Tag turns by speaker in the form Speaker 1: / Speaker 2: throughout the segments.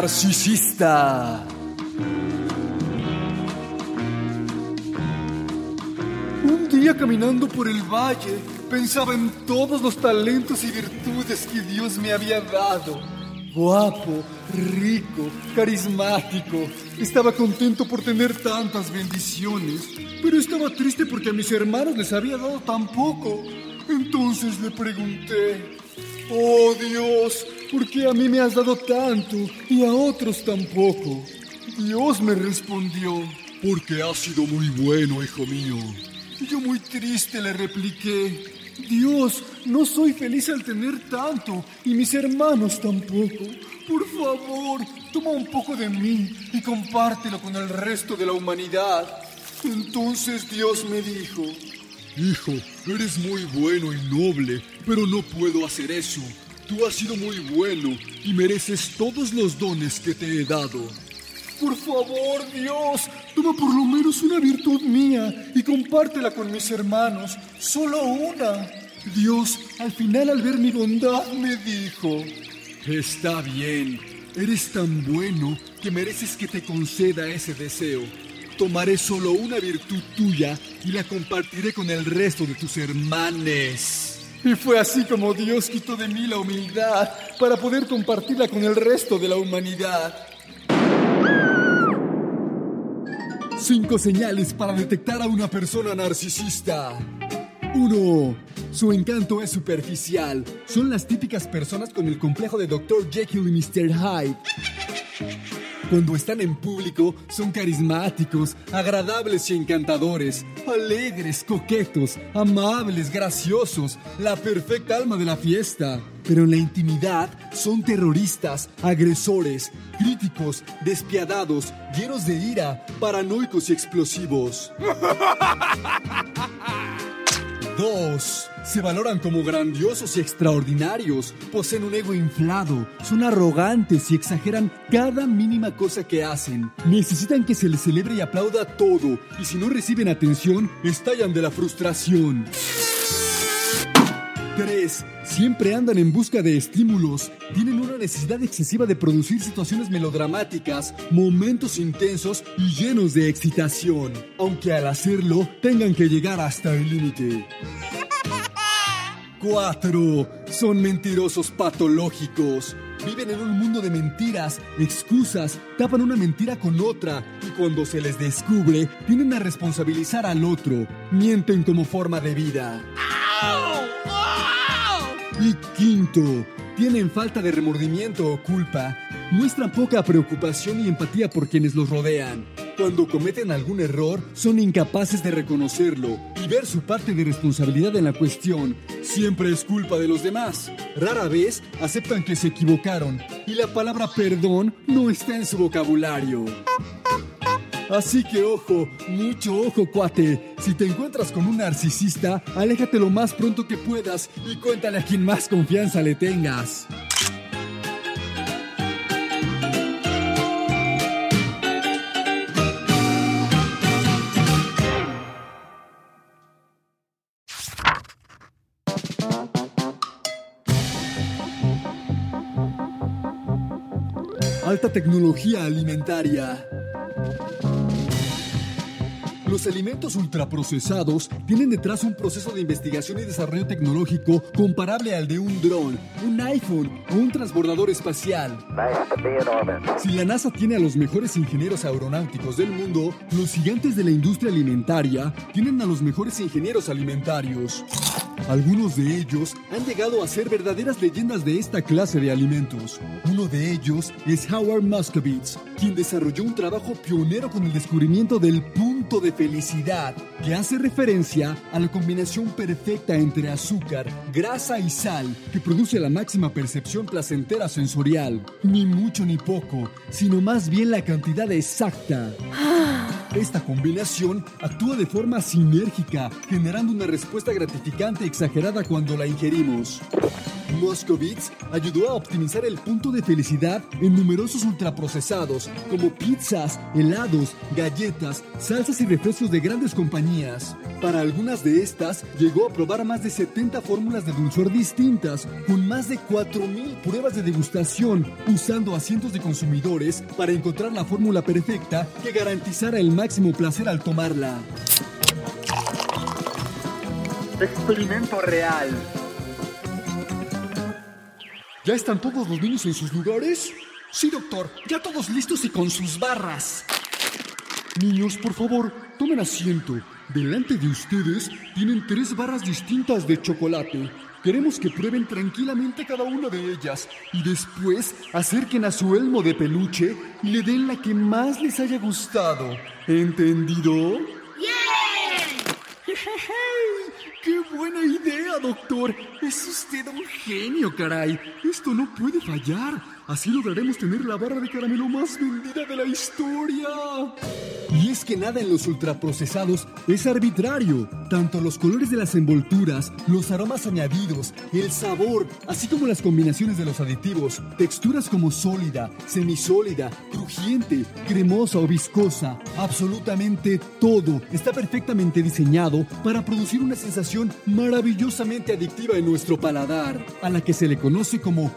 Speaker 1: Narcisista. Un día caminando por el valle, pensaba en todos los talentos y virtudes que Dios me había dado. Guapo, rico, carismático. Estaba contento por tener tantas bendiciones, pero estaba triste porque a mis hermanos les había dado tan poco. Entonces le pregunté, oh Dios, ¿por qué a mí me has dado tanto y a otros tan poco? Dios me respondió, porque has sido muy bueno, hijo mío. Y yo muy triste le repliqué, Dios, no soy feliz al tener tanto y mis hermanos tampoco. Por favor, toma un poco de mí y compártelo con el resto de la humanidad. Entonces Dios me dijo, Hijo, eres muy bueno y noble, pero no puedo hacer eso. Tú has sido muy bueno y mereces todos los dones que te he dado. Por favor, Dios, toma por lo menos una virtud mía y compártela con mis hermanos, solo una. Dios, al final al ver mi bondad, me dijo, Está bien, eres tan bueno que mereces que te conceda ese deseo. Tomaré solo una virtud tuya y la compartiré con el resto de tus hermanes. Y fue así como Dios quitó de mí la humildad para poder compartirla con el resto de la humanidad. Cinco señales para detectar a una persona narcisista. 1. Su encanto es superficial. Son las típicas personas con el complejo de Dr. Jekyll y Mr. Hyde. Cuando están en público, son carismáticos, agradables y encantadores, alegres, coquetos, amables, graciosos, la perfecta alma de la fiesta. Pero en la intimidad son terroristas, agresores, críticos, despiadados, llenos de ira, paranoicos y explosivos. 2. Se valoran como grandiosos y extraordinarios, poseen un ego inflado, son arrogantes y exageran cada mínima cosa que hacen. Necesitan que se les celebre y aplauda todo, y si no reciben atención, estallan de la frustración. 3. Siempre andan en busca de estímulos. Tienen una necesidad excesiva de producir situaciones melodramáticas, momentos intensos y llenos de excitación. Aunque al hacerlo tengan que llegar hasta el límite. 4. Son mentirosos patológicos. Viven en un mundo de mentiras, excusas, tapan una mentira con otra y cuando se les descubre, tienden a responsabilizar al otro. Mienten como forma de vida. Y quinto, tienen falta de remordimiento o culpa, muestran poca preocupación y empatía por quienes los rodean. Cuando cometen algún error, son incapaces de reconocerlo y ver su parte de responsabilidad en la cuestión. Siempre es culpa de los demás. Rara vez aceptan que se equivocaron y la palabra perdón no está en su vocabulario. Así que ojo, mucho ojo, cuate. Si te encuentras con un narcisista, aléjate lo más pronto que puedas y cuéntale a quien más confianza le tengas. Alta tecnología alimentaria. Los alimentos ultraprocesados tienen detrás un proceso de investigación y desarrollo tecnológico comparable al de un dron, un iPhone o un transbordador espacial. Si la NASA tiene a los mejores ingenieros aeronáuticos del mundo, los gigantes de la industria alimentaria tienen a los mejores ingenieros alimentarios. Algunos de ellos han llegado a ser verdaderas leyendas de esta clase de alimentos. Uno de ellos es Howard Muscovitz, quien desarrolló un trabajo pionero con el descubrimiento del punto de felicidad, que hace referencia a la combinación perfecta entre azúcar, grasa y sal, que produce la máxima percepción placentera sensorial. Ni mucho ni poco, sino más bien la cantidad exacta. Esta combinación actúa de forma sinérgica, generando una respuesta gratificante exagerada cuando la ingerimos. Moscovitz ayudó a optimizar el punto de felicidad en numerosos ultraprocesados, como pizzas, helados, galletas, salsas y refrescos de grandes compañías. Para algunas de estas, llegó a probar más de 70 fórmulas de dulzor distintas, con más de 4.000 pruebas de degustación, usando a cientos de consumidores para encontrar la fórmula perfecta que garantizara el máximo placer al tomarla. Experimento real. ¿Ya están todos los niños en sus lugares? Sí, doctor. Ya todos listos y con sus barras. Niños, por favor, tomen asiento. Delante de ustedes tienen tres barras distintas de chocolate. Queremos que prueben tranquilamente cada una de ellas y después acerquen a su elmo de peluche y le den la que más les haya gustado. ¿Entendido? ¡Qué buena idea, doctor! Es usted un genio, caray. Esto no puede fallar. Así lograremos tener la barra de caramelo más vendida de la historia. Y es que nada en los ultraprocesados es arbitrario. Tanto los colores de las envolturas, los aromas añadidos, el sabor, así como las combinaciones de los aditivos, texturas como sólida, semisólida, crujiente, cremosa o viscosa, absolutamente todo está perfectamente diseñado para producir una sensación maravillosamente adictiva en nuestro paladar, a la que se le conoce como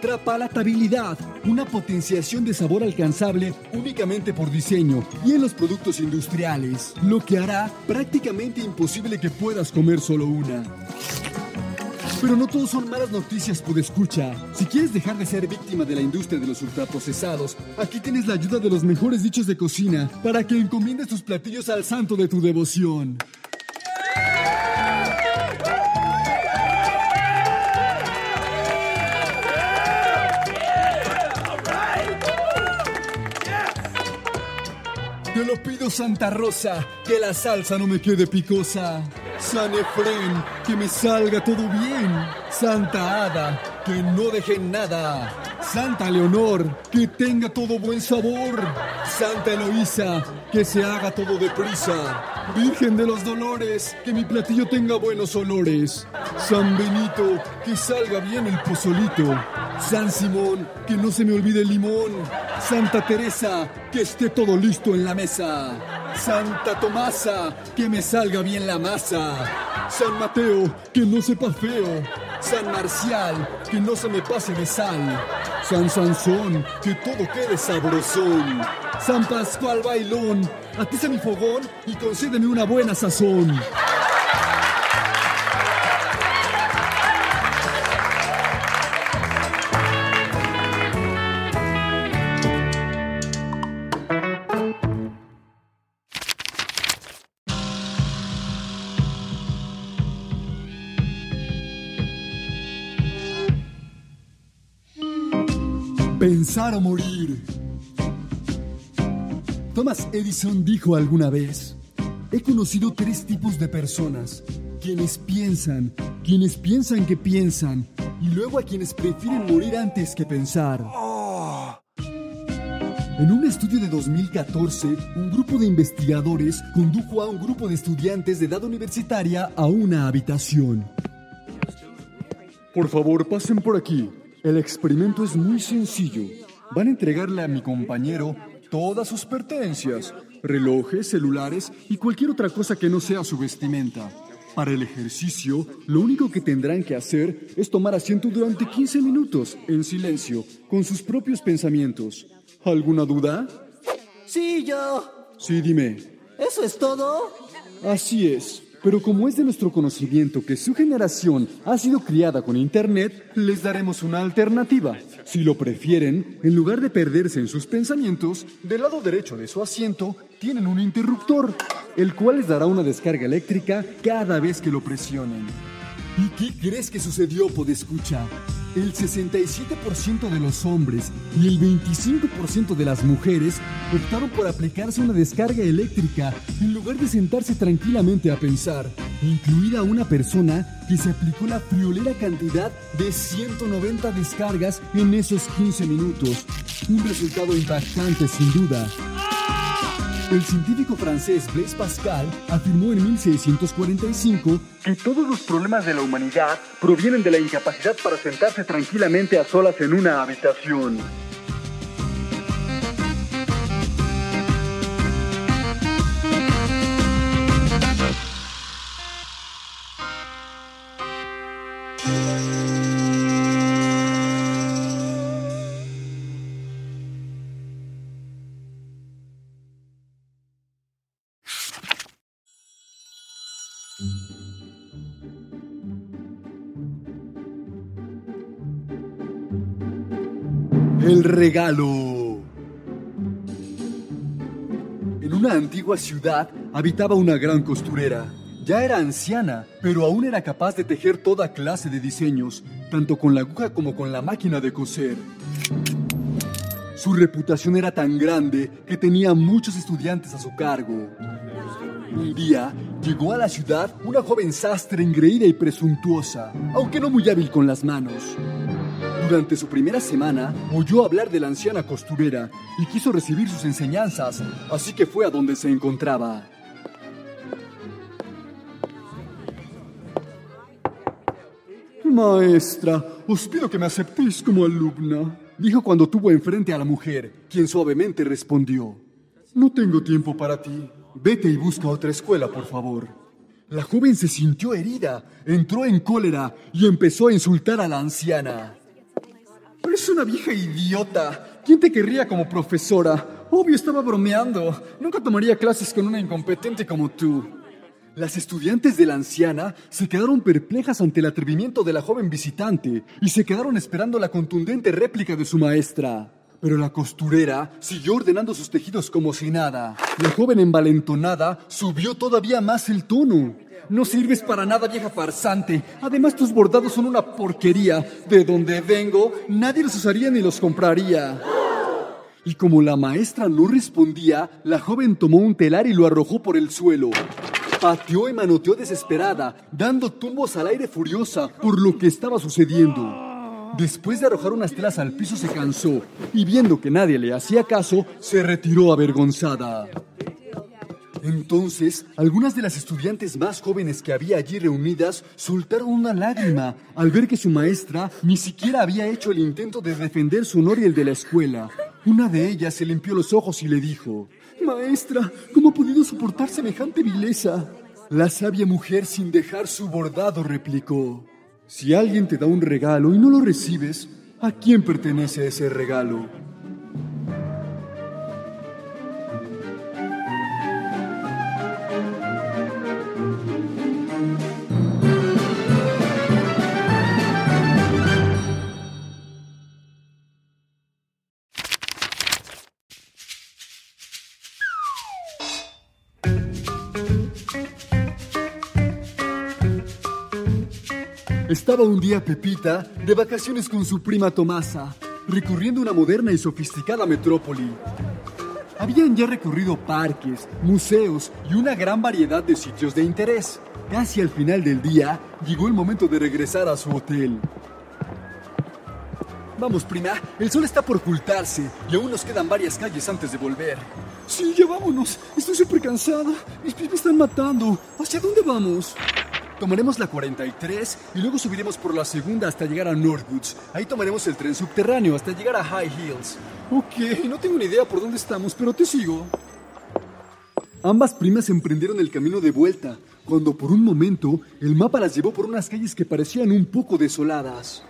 Speaker 1: ultrapalatabilidad, una potenciación de sabor alcanzable únicamente por diseño y en los productos industriales, lo que hará prácticamente imposible que puedas comer solo una. Pero no todos son malas noticias, por escucha. Si quieres dejar de ser víctima de la industria de los ultraprocesados, aquí tienes la ayuda de los mejores dichos de cocina para que encomiendes tus platillos al santo de tu devoción. Santa Rosa, que la salsa no me quede picosa. San Efren, que me salga todo bien. Santa Ada, que no deje nada. Santa Leonor, que tenga todo buen sabor. Santa Eloísa, que se haga todo deprisa. Virgen de los Dolores, que mi platillo tenga buenos olores. San Benito, que salga bien el pozolito. San Simón, que no se me olvide el limón. Santa Teresa, que esté todo listo en la mesa. Santa Tomasa, que me salga bien la masa. San Mateo, que no sepa feo. San Marcial, que no se me pase de sal. San Sansón, que todo quede sabrosón. San Pascual Bailón, atiza mi fogón y concédeme una buena sazón. Pensar o morir. Thomas Edison dijo alguna vez, he conocido tres tipos de personas, quienes piensan, quienes piensan que piensan, y luego a quienes prefieren morir antes que pensar. En un estudio de 2014, un grupo de investigadores condujo a un grupo de estudiantes de edad universitaria a una habitación. Por favor, pasen por aquí. El experimento es muy sencillo. Van a entregarle a mi compañero todas sus pertenencias, relojes, celulares y cualquier otra cosa que no sea su vestimenta. Para el ejercicio, lo único que tendrán que hacer es tomar asiento durante 15 minutos, en silencio, con sus propios pensamientos. ¿Alguna duda?
Speaker 2: Sí, yo.
Speaker 1: Sí, dime.
Speaker 2: ¿Eso es todo?
Speaker 1: Así es. Pero como es de nuestro conocimiento que su generación ha sido criada con Internet, les daremos una alternativa. Si lo prefieren, en lugar de perderse en sus pensamientos, del lado derecho de su asiento tienen un interruptor, el cual les dará una descarga eléctrica cada vez que lo presionen. ¿Y qué crees que sucedió, Podescucha? El 67% de los hombres y el 25% de las mujeres optaron por aplicarse una descarga eléctrica en lugar de sentarse tranquilamente a pensar, incluida una persona que se aplicó la friolera cantidad de 190 descargas en esos 15 minutos. Un resultado impactante sin duda. El científico francés Blaise Pascal afirmó en 1645 que todos los problemas de la humanidad provienen de la incapacidad para sentarse tranquilamente a solas en una habitación. El regalo. En una antigua ciudad habitaba una gran costurera. Ya era anciana, pero aún era capaz de tejer toda clase de diseños, tanto con la aguja como con la máquina de coser. Su reputación era tan grande que tenía muchos estudiantes a su cargo. Un día llegó a la ciudad una joven sastre engreída y presuntuosa, aunque no muy hábil con las manos. Durante su primera semana, oyó hablar de la anciana costurera y quiso recibir sus enseñanzas, así que fue a donde se encontraba. Maestra, os pido que me aceptéis como alumna, dijo cuando tuvo enfrente a la mujer, quien suavemente respondió, No tengo tiempo para ti. Vete y busca otra escuela, por favor. La joven se sintió herida, entró en cólera y empezó a insultar a la anciana. Es una vieja idiota. ¿Quién te querría como profesora? Obvio, estaba bromeando. Nunca tomaría clases con una incompetente como tú. Las estudiantes de la anciana se quedaron perplejas ante el atrevimiento de la joven visitante y se quedaron esperando la contundente réplica de su maestra. Pero la costurera siguió ordenando sus tejidos como si nada. La joven envalentonada subió todavía más el tono. No sirves para nada, vieja farsante. Además, tus bordados son una porquería. De donde vengo, nadie los usaría ni los compraría. Y como la maestra no respondía, la joven tomó un telar y lo arrojó por el suelo. Pateó y manoteó desesperada, dando tumbos al aire furiosa por lo que estaba sucediendo. Después de arrojar unas telas al piso se cansó y viendo que nadie le hacía caso, se retiró avergonzada. Entonces, algunas de las estudiantes más jóvenes que había allí reunidas soltaron una lágrima al ver que su maestra ni siquiera había hecho el intento de defender su honor y el de la escuela. Una de ellas se limpió los ojos y le dijo, Maestra, ¿cómo ha podido soportar semejante vileza? La sabia mujer sin dejar su bordado replicó, Si alguien te da un regalo y no lo recibes, ¿a quién pertenece ese regalo? Un día Pepita de vacaciones con su prima Tomasa, recorriendo una moderna y sofisticada metrópoli. Habían ya recorrido parques, museos y una gran variedad de sitios de interés. Casi al final del día, llegó el momento de regresar a su hotel. Vamos, prima, el sol está por ocultarse y aún nos quedan varias calles antes de volver. Sí, ya vámonos. Estoy súper cansada. Mis pies me están matando. ¿Hacia dónde vamos? Tomaremos la 43 y luego subiremos por la segunda hasta llegar a Northwoods. Ahí tomaremos el tren subterráneo hasta llegar a High Hills. Ok, no tengo ni idea por dónde estamos, pero te sigo. Ambas primas emprendieron el camino de vuelta. cuando por un momento el mapa las llevó por unas calles que parecían un poco desoladas.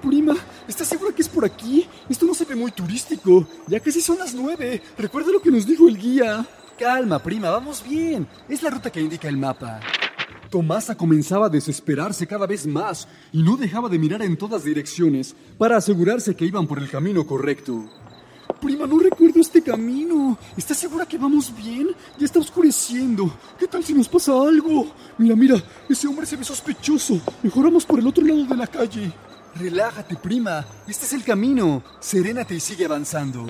Speaker 1: Prima, ¿estás segura que es por aquí? Esto no se ve muy turístico. Ya casi son las nueve. Recuerda lo que nos dijo el guía. Calma, prima, vamos bien. Es la ruta que indica el mapa. Tomasa comenzaba a desesperarse cada vez más y no dejaba de mirar en todas direcciones para asegurarse que iban por el camino correcto. Prima, no recuerdo este camino. ¿Estás segura que vamos bien? Ya está oscureciendo. ¿Qué tal si nos pasa algo? Mira, mira, ese hombre se ve sospechoso. Mejoramos por el otro lado de la calle. Relájate, prima. Este es el camino. Serénate y sigue avanzando.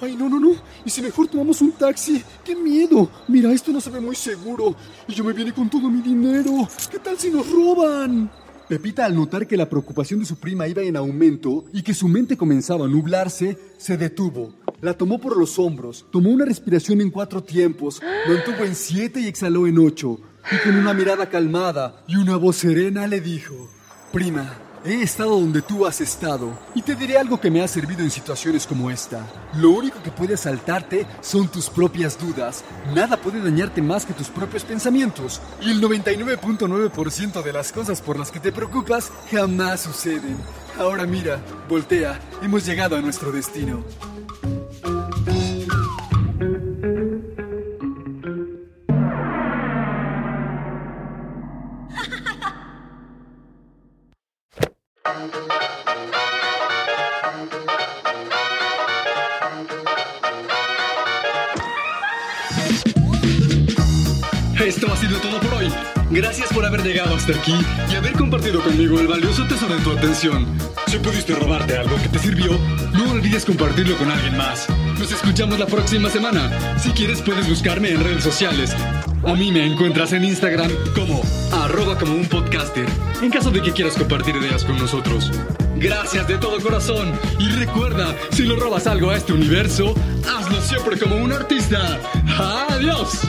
Speaker 1: Ay, no, no, no. ¿Y si mejor tomamos un taxi? ¡Qué miedo! Mira, esto no se ve muy seguro. Y yo me viene con todo mi dinero. ¿Qué tal si nos roban? Pepita, al notar que la preocupación de su prima iba en aumento y que su mente comenzaba a nublarse, se detuvo. La tomó por los hombros, tomó una respiración en cuatro tiempos, mantuvo en siete y exhaló en ocho. Y con una mirada calmada y una voz serena le dijo, Prima, He estado donde tú has estado y te diré algo que me ha servido en situaciones como esta. Lo único que puede asaltarte son tus propias dudas. Nada puede dañarte más que tus propios pensamientos. Y el 99.9% de las cosas por las que te preocupas jamás suceden. Ahora mira, voltea, hemos llegado a nuestro destino.
Speaker 3: Esto ha sido todo por hoy. Gracias por haber llegado hasta aquí y haber compartido conmigo el valioso tesoro de tu atención. Si pudiste robarte algo que te sirvió, no olvides compartirlo con alguien más. Nos escuchamos la próxima semana. Si quieres puedes buscarme en redes sociales. A mí me encuentras en Instagram como arroba como un podcaster, en caso de que quieras compartir ideas con nosotros. Gracias de todo corazón y recuerda, si le robas algo a este universo, hazlo siempre como un artista. Adiós.